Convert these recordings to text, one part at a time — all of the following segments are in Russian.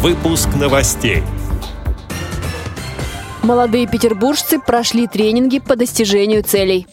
Выпуск новостей. Молодые петербуржцы прошли тренинги по достижению целей.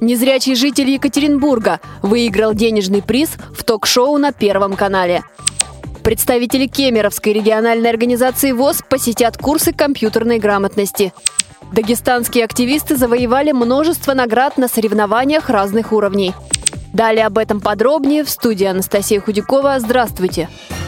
Незрячий житель Екатеринбурга выиграл денежный приз в ток-шоу на Первом канале. Представители Кемеровской региональной организации ВОЗ посетят курсы компьютерной грамотности. Дагестанские активисты завоевали множество наград на соревнованиях разных уровней. Далее об этом подробнее в студии Анастасия Худякова. Здравствуйте! В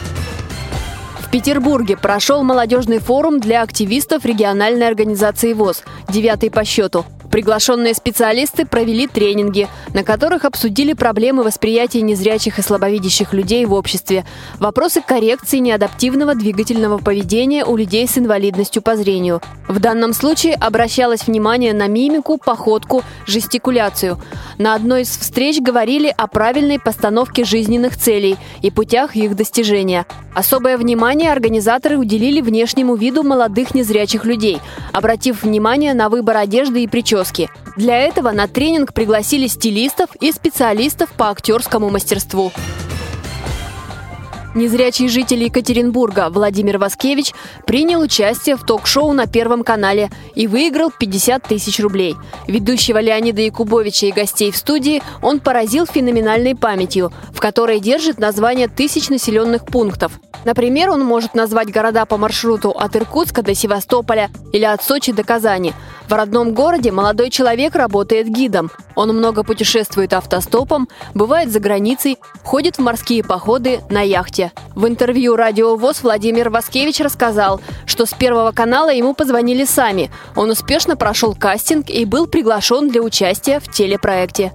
Петербурге прошел молодежный форум для активистов региональной организации ВОЗ, девятый по счету. Приглашенные специалисты провели тренинги, на которых обсудили проблемы восприятия незрячих и слабовидящих людей в обществе, вопросы коррекции неадаптивного двигательного поведения у людей с инвалидностью по зрению. В данном случае обращалось внимание на мимику, походку, жестикуляцию. На одной из встреч говорили о правильной постановке жизненных целей и путях их достижения. Особое внимание организаторы уделили внешнему виду молодых незрячих людей, обратив внимание на выбор одежды и прически. Для этого на тренинг пригласили стилистов и специалистов по актерскому мастерству. Незрячий житель Екатеринбурга Владимир Васкевич принял участие в ток-шоу на Первом канале и выиграл 50 тысяч рублей. Ведущего Леонида Якубовича и гостей в студии он поразил феноменальной памятью, в которой держит название тысяч населенных пунктов. Например, он может назвать города по маршруту от Иркутска до Севастополя или от Сочи до Казани. В родном городе молодой человек работает гидом. Он много путешествует автостопом, бывает за границей, ходит в морские походы на яхте. В интервью «Радио ВОЗ» Владимир Васкевич рассказал, что с Первого канала ему позвонили сами. Он успешно прошел кастинг и был приглашен для участия в телепроекте.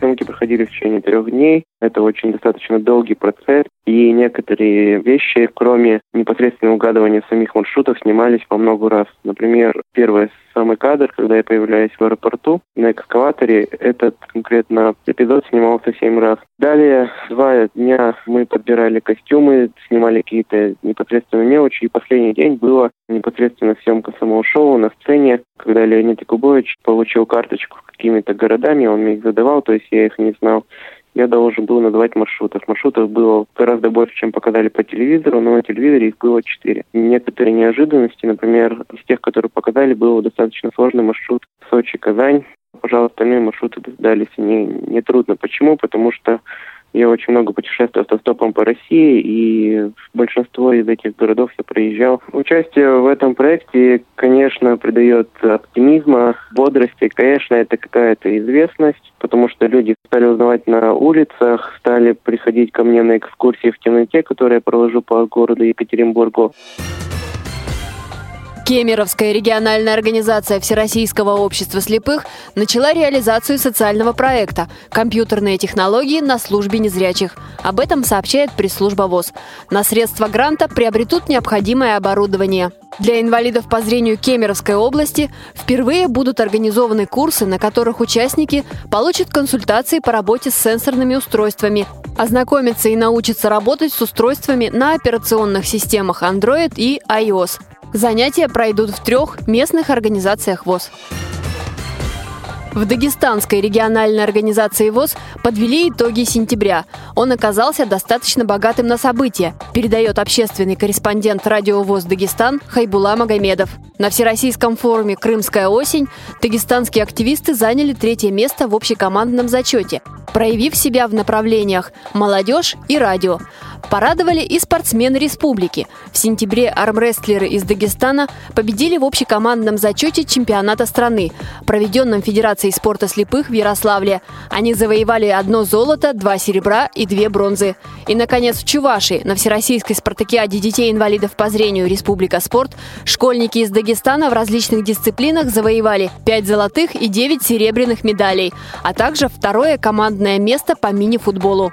Съемки проходили в течение трех дней. Это очень достаточно долгий процесс. И некоторые вещи, кроме непосредственного угадывания самих маршрутов, снимались по много раз. Например, первый самый кадр, когда я появляюсь в аэропорту на экскаваторе, этот конкретно эпизод снимался семь раз. Далее два дня мы подбирали костюмы, снимали какие-то непосредственные мелочи. И последний день было непосредственно съемка самого шоу на сцене, когда Леонид Якубович получил карточку какими-то городами, он мне их задавал, то есть я их не знал я должен был называть маршрутов. Маршрутов было гораздо больше, чем показали по телевизору, но на телевизоре их было четыре. Некоторые неожиданности, например, из тех, которые показали, был достаточно сложный маршрут Сочи-Казань. Пожалуй, остальные маршруты дались не, не трудно. Почему? Потому что я очень много путешествую автостопом по России, и большинство из этих городов я проезжал. Участие в этом проекте, конечно, придает оптимизма, бодрости. Конечно, это какая-то известность, потому что люди стали узнавать на улицах, стали приходить ко мне на экскурсии в темноте, которые я провожу по городу Екатеринбургу. Кемеровская региональная организация Всероссийского общества слепых начала реализацию социального проекта «Компьютерные технологии на службе незрячих». Об этом сообщает пресс-служба ВОЗ. На средства гранта приобретут необходимое оборудование. Для инвалидов по зрению Кемеровской области впервые будут организованы курсы, на которых участники получат консультации по работе с сенсорными устройствами, ознакомятся и научатся работать с устройствами на операционных системах Android и iOS. Занятия пройдут в трех местных организациях ВОЗ. В Дагестанской региональной организации ВОЗ подвели итоги сентября. Он оказался достаточно богатым на события, передает общественный корреспондент радио ВОЗ Дагестан Хайбула Магомедов. На Всероссийском форуме «Крымская осень» дагестанские активисты заняли третье место в общекомандном зачете, проявив себя в направлениях «молодежь» и «радио». Порадовали и спортсмены республики. В сентябре армрестлеры из Дагестана победили в общекомандном зачете чемпионата страны, проведенном Федерацией спорта слепых в Ярославле. Они завоевали одно золото, два серебра и две бронзы. И, наконец, в Чувашии на Всероссийской спартакиаде детей-инвалидов по зрению «Республика спорт» школьники из Дагестана в различных дисциплинах завоевали 5 золотых и 9 серебряных медалей, а также второе командное место по мини-футболу.